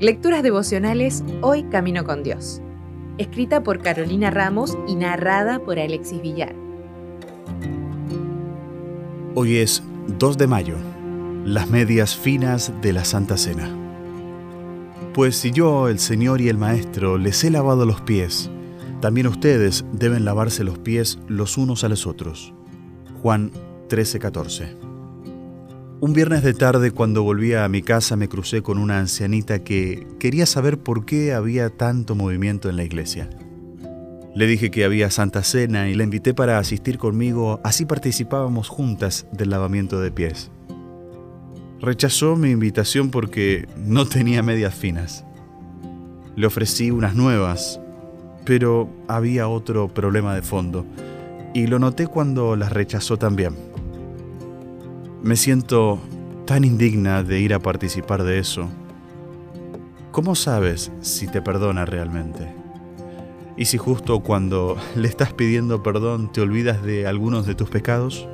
Lecturas devocionales Hoy Camino con Dios. Escrita por Carolina Ramos y narrada por Alexis Villar. Hoy es 2 de mayo, las medias finas de la Santa Cena. Pues si yo, el Señor y el Maestro, les he lavado los pies, también ustedes deben lavarse los pies los unos a los otros. Juan 13:14 un viernes de tarde cuando volvía a mi casa me crucé con una ancianita que quería saber por qué había tanto movimiento en la iglesia. Le dije que había Santa Cena y la invité para asistir conmigo, así participábamos juntas del lavamiento de pies. Rechazó mi invitación porque no tenía medias finas. Le ofrecí unas nuevas, pero había otro problema de fondo, y lo noté cuando las rechazó también. Me siento tan indigna de ir a participar de eso. ¿Cómo sabes si te perdona realmente? ¿Y si justo cuando le estás pidiendo perdón te olvidas de algunos de tus pecados?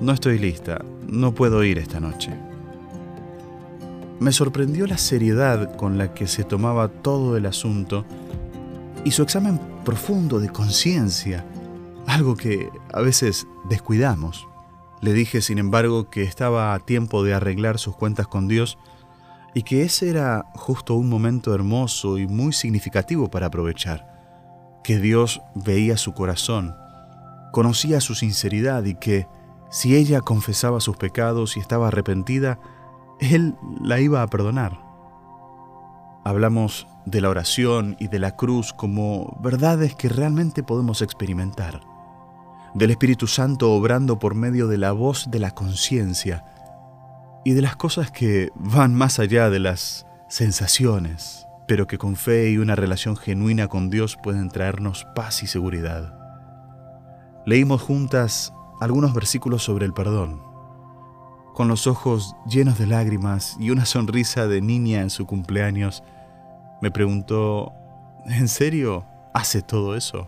No estoy lista, no puedo ir esta noche. Me sorprendió la seriedad con la que se tomaba todo el asunto y su examen profundo de conciencia, algo que a veces descuidamos. Le dije, sin embargo, que estaba a tiempo de arreglar sus cuentas con Dios y que ese era justo un momento hermoso y muy significativo para aprovechar, que Dios veía su corazón, conocía su sinceridad y que si ella confesaba sus pecados y estaba arrepentida, Él la iba a perdonar. Hablamos de la oración y de la cruz como verdades que realmente podemos experimentar del Espíritu Santo obrando por medio de la voz de la conciencia y de las cosas que van más allá de las sensaciones, pero que con fe y una relación genuina con Dios pueden traernos paz y seguridad. Leímos juntas algunos versículos sobre el perdón. Con los ojos llenos de lágrimas y una sonrisa de niña en su cumpleaños, me preguntó, ¿en serio hace todo eso?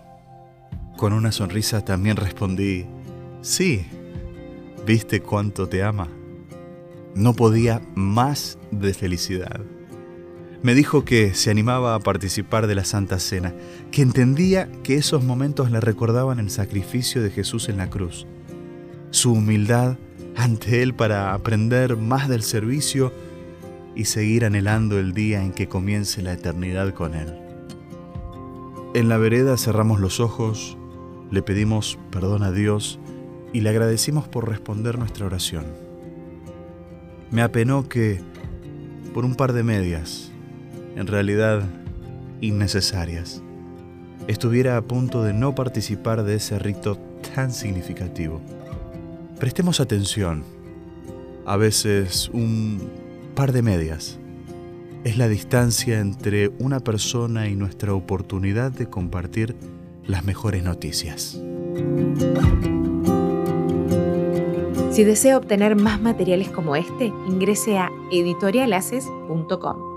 Con una sonrisa también respondí, sí, ¿viste cuánto te ama? No podía más de felicidad. Me dijo que se animaba a participar de la Santa Cena, que entendía que esos momentos le recordaban el sacrificio de Jesús en la cruz, su humildad ante Él para aprender más del servicio y seguir anhelando el día en que comience la eternidad con Él. En la vereda cerramos los ojos le pedimos perdón a Dios y le agradecimos por responder nuestra oración. Me apenó que, por un par de medias, en realidad innecesarias, estuviera a punto de no participar de ese rito tan significativo. Prestemos atención. A veces un par de medias es la distancia entre una persona y nuestra oportunidad de compartir las mejores noticias. Si desea obtener más materiales como este, ingrese a editorialaces.com.